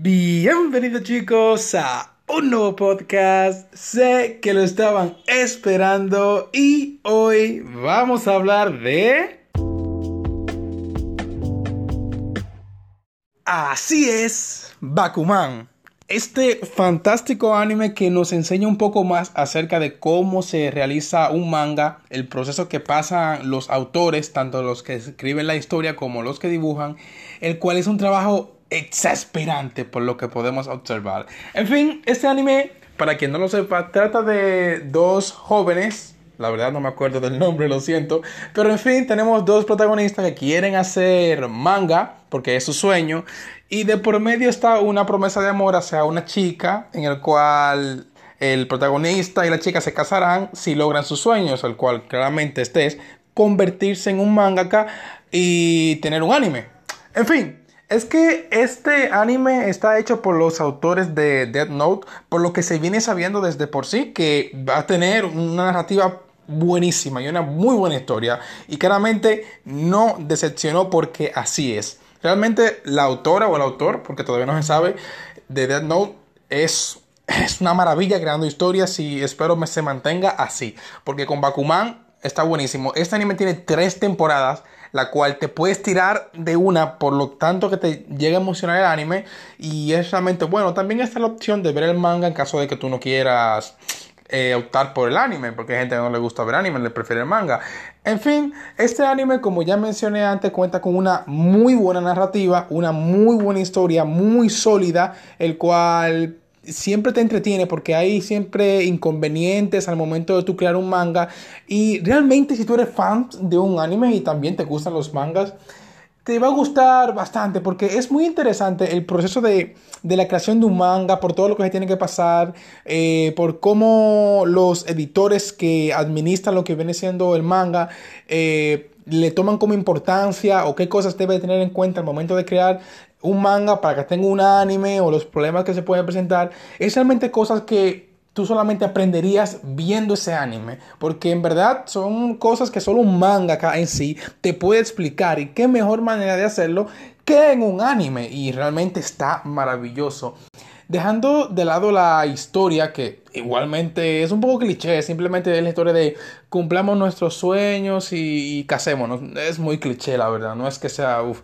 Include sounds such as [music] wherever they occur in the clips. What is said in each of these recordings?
Bienvenidos chicos a un nuevo podcast. Sé que lo estaban esperando y hoy vamos a hablar de... Así es, Bakuman. Este fantástico anime que nos enseña un poco más acerca de cómo se realiza un manga, el proceso que pasan los autores, tanto los que escriben la historia como los que dibujan, el cual es un trabajo exasperante por lo que podemos observar. En fin, este anime, para quien no lo sepa, trata de dos jóvenes. La verdad no me acuerdo del nombre, lo siento. Pero en fin, tenemos dos protagonistas que quieren hacer manga, porque es su sueño. Y de por medio está una promesa de amor hacia una chica, en el cual el protagonista y la chica se casarán si logran sus sueños, el cual claramente este es convertirse en un mangaka y tener un anime. En fin, es que este anime está hecho por los autores de Death Note, por lo que se viene sabiendo desde por sí que va a tener una narrativa buenísima y una muy buena historia. Y claramente no decepcionó porque así es. Realmente la autora o el autor, porque todavía no se sabe, de Death Note es, es una maravilla creando historias y espero que se mantenga así. Porque con Bakuman está buenísimo. Este anime tiene tres temporadas la cual te puedes tirar de una por lo tanto que te llega a emocionar el anime y es realmente bueno. También está la opción de ver el manga en caso de que tú no quieras eh, optar por el anime, porque hay gente que no le gusta ver anime, le prefiere el manga. En fin, este anime, como ya mencioné antes, cuenta con una muy buena narrativa, una muy buena historia, muy sólida, el cual siempre te entretiene porque hay siempre inconvenientes al momento de tú crear un manga. Y realmente si tú eres fan de un anime y también te gustan los mangas, te va a gustar bastante porque es muy interesante el proceso de, la creación de un manga, por todo lo que se tiene que pasar, eh, por cómo los editores que administran lo que viene siendo el manga eh, le toman como importancia o qué cosas debe tener en cuenta al momento de crear un manga para que tenga un anime o los problemas que se pueden presentar, es realmente cosas que tú solamente aprenderías viendo ese anime, porque en verdad son cosas que solo un manga acá en sí te puede explicar y qué mejor manera de hacerlo que en un anime y realmente está maravilloso. Dejando de lado la historia, que igualmente es un poco cliché, simplemente es la historia de cumplamos nuestros sueños y, casémonos. Es muy cliché, la verdad, no es que sea uff.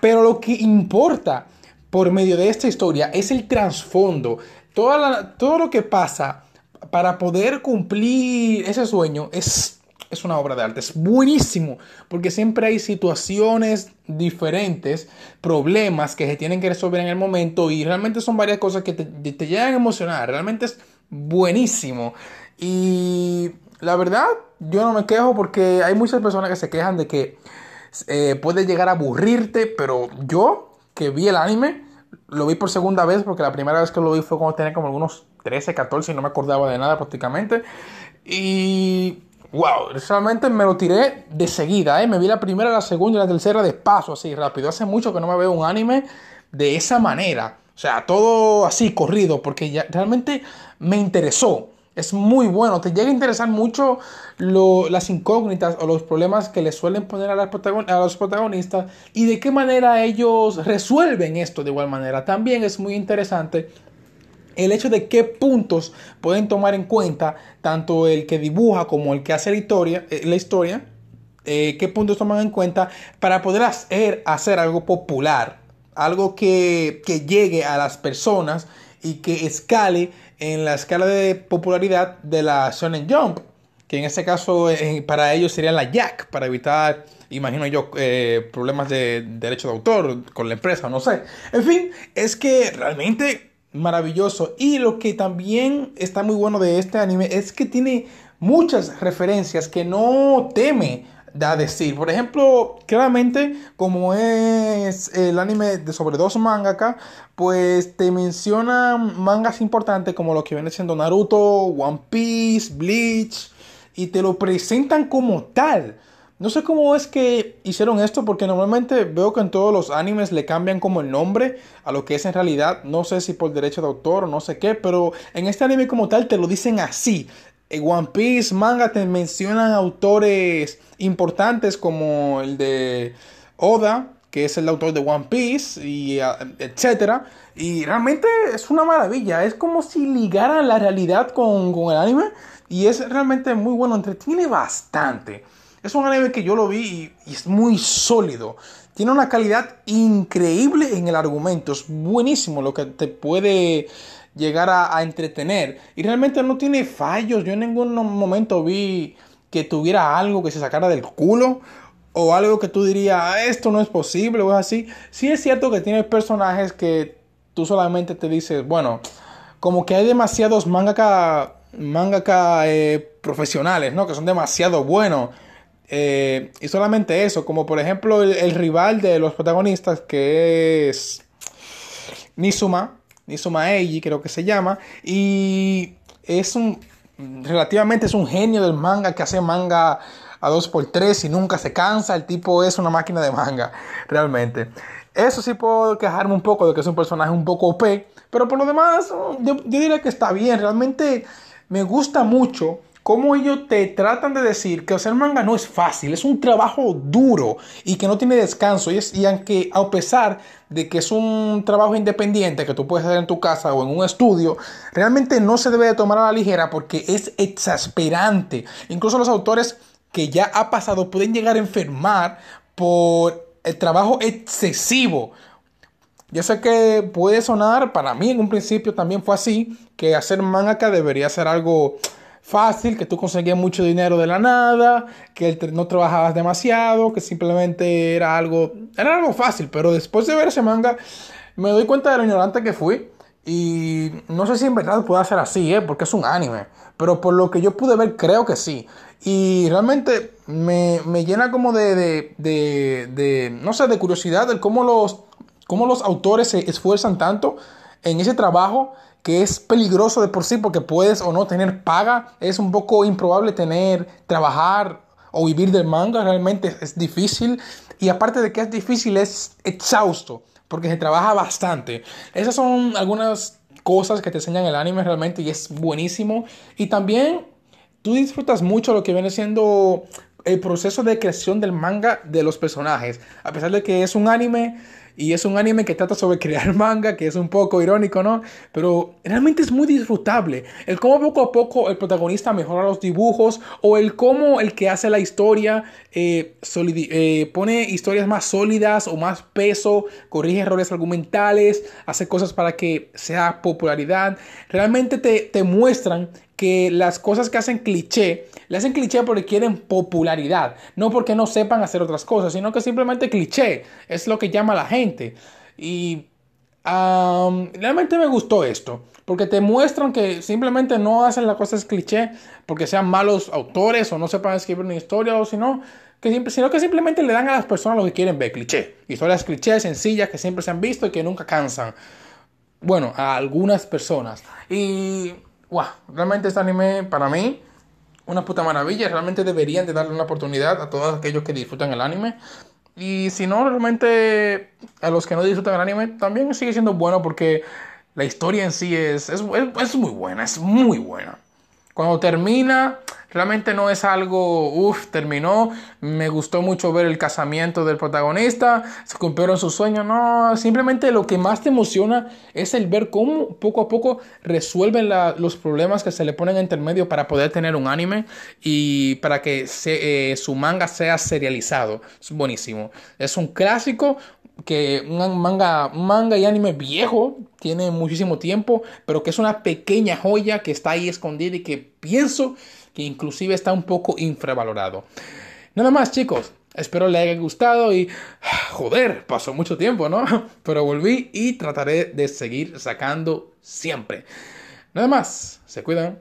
Pero lo que importa por medio de esta historia es el trasfondo. todo lo que pasa para poder cumplir ese sueño es, es una obra de arte. Es buenísimo porque siempre hay situaciones diferentes, problemas que se tienen que resolver en el momento y realmente son varias cosas que te, te llegan a emocionar. Realmente es buenísimo. Y la verdad, yo no me quejo porque hay muchas personas que se quejan de que eh, puede llegar a aburrirte, pero yo que vi el anime, lo vi por segunda vez porque la primera vez que lo vi fue cuando tenía como algunos 13, 14 y no me acordaba de nada prácticamente. Y wow, realmente me lo tiré de seguida, ¿eh? me vi la primera, la segunda y la tercera de paso, así rápido. Hace mucho que no me veo un anime de esa manera. O sea, todo así corrido, porque realmente me interesó es muy bueno. Te llega a interesar mucho las incógnitas o los problemas que le suelen poner a, los protagonistas y de qué manera ellos resuelven esto de igual manera. También es muy interesante el hecho de qué puntos pueden tomar en cuenta tanto el que dibuja como el que hace la historia, eh, la historia eh, qué puntos toman en cuenta para poder hacer, hacer algo popular, algo que, que llegue a las personas y que escale en la escala de popularidad de la Shonen Jump, que en este caso eh, para ellos sería la Jack, para evitar, imagino yo, problemas de derecho de autor con la empresa, no sé. En fin, es que realmente maravilloso. Y lo que también está muy bueno de este anime es que tiene muchas referencias que no teme da decir. Por ejemplo, claramente, como es el anime de sobre dos mangaka, pues te menciona mangas importantes como lo que viene siendo Naruto, One Piece, Bleach, y te lo presentan como tal. No sé cómo es que hicieron esto porque normalmente veo que en todos los animes le cambian como el nombre a lo que es en realidad. No sé si por derecho de autor o no sé qué, pero en este anime como tal te lo dicen así. En One Piece manga te mencionan autores importantes como el de Oda, que es el autor de One Piece y ah, etcétera. Y realmente es una maravilla. Es como si ligara la realidad con, con el anime. Y es realmente muy bueno, entretiene bastante. Es un anime que yo lo vi y, es muy sólido. Tiene una calidad increíble en el argumento. Es buenísimo lo que te puede llegar a, entretener. Y realmente no tiene fallos. Yo en ningún momento vi que tuviera algo que se sacara del culo. O algo que tú dirías, ah, esto no es posible o así. Sí es cierto que tiene personajes que tú solamente te dices, bueno, como que hay demasiados mangaka mangaka eh, profesionales, ¿no? Que son demasiado buenos. Eh, y solamente eso, como por ejemplo el, rival de los protagonistas, que es Nizuma, Nizuma Eiji, creo que se llama. Y es un, relativamente es un genio del manga que hace manga a 2x3 y nunca se cansa. El tipo es una máquina de manga, realmente. Eso sí puedo quejarme un poco de que es un personaje un poco OP, pero por lo demás yo diría que está bien. Realmente me gusta mucho cómo ellos te tratan de decir que hacer manga no es fácil, es un trabajo duro y que no tiene descanso. Y, es, y aunque a pesar de que es un trabajo independiente que tú puedes hacer en tu casa o en un estudio, realmente no se debe de tomar a la ligera porque es exasperante. Incluso los autores que ya ha pasado pueden llegar a enfermar por el trabajo excesivo. Yo sé que puede sonar, para mí en un principio también fue así, que hacer manga debería ser algo fácil, que tú conseguías mucho dinero de la nada, que no trabajabas demasiado, que simplemente era algo, era algo fácil, pero después de ver ese manga me doy cuenta de lo ignorante que fui y no sé si en verdad puede ser así, ¿eh? porque es un anime, pero por lo que yo pude ver creo que sí. Y realmente me, llena como de, de, de, de, no sé, de curiosidad de cómo los cómo los autores se esfuerzan tanto en ese trabajo que es peligroso de por sí porque puedes o no tener paga. Es un poco improbable tener, trabajar o vivir del manga. Realmente es difícil. Y aparte de que es difícil, es exhausto porque se trabaja bastante. Esas son algunas cosas que te enseñan el anime realmente y es buenísimo. Y también tú disfrutas mucho lo que viene siendo el proceso de creación del manga de los personajes. A pesar de que es un anime y es un anime que trata sobre [laughs] crear manga, que es un poco irónico, ¿no? Pero realmente es muy disfrutable. El cómo poco a poco el protagonista mejora los dibujos o el cómo el que hace la historia eh, eh, pone historias más sólidas o más peso, corrige errores argumentales, hace cosas para que sea popularidad. Realmente te, te muestran que las cosas que hacen cliché, le hacen cliché porque quieren popularidad, no porque no sepan hacer otras cosas, sino que simplemente cliché es lo que llama a la gente. Y realmente me gustó esto, porque te muestran que simplemente no hacen las cosas cliché porque sean malos autores o no sepan escribir una historia o sino que, sino que simplemente le dan a las personas lo que quieren ver, cliché. Historias cliché, sencillas, que siempre se han visto y que nunca cansan. Bueno, a algunas personas. Y wow, realmente este anime para mí una puta maravilla. Realmente deberían de darle una oportunidad a todos aquellos que disfrutan el anime. Y si no, realmente a los que no disfrutan el anime también sigue siendo bueno porque la historia en sí es, es, es muy buena, es muy buena. Cuando termina, realmente no es algo, uff, terminó, me gustó mucho ver el casamiento del protagonista, se cumplieron sus sueños, no, simplemente lo que más te emociona es el ver cómo poco a poco resuelven los problemas que se le ponen en medio para poder tener un anime y para que eh, su manga sea serializado. Es buenísimo. Es un clásico, que un manga, manga y anime viejo, tiene muchísimo tiempo, pero que es una pequeña joya que está ahí escondida y que pienso que inclusive está un poco infravalorado. Nada más chicos, espero les haya gustado y joder, pasó mucho tiempo, ¿no? [laughs] Pero volví y trataré de seguir sacando siempre. Nada más, se cuidan.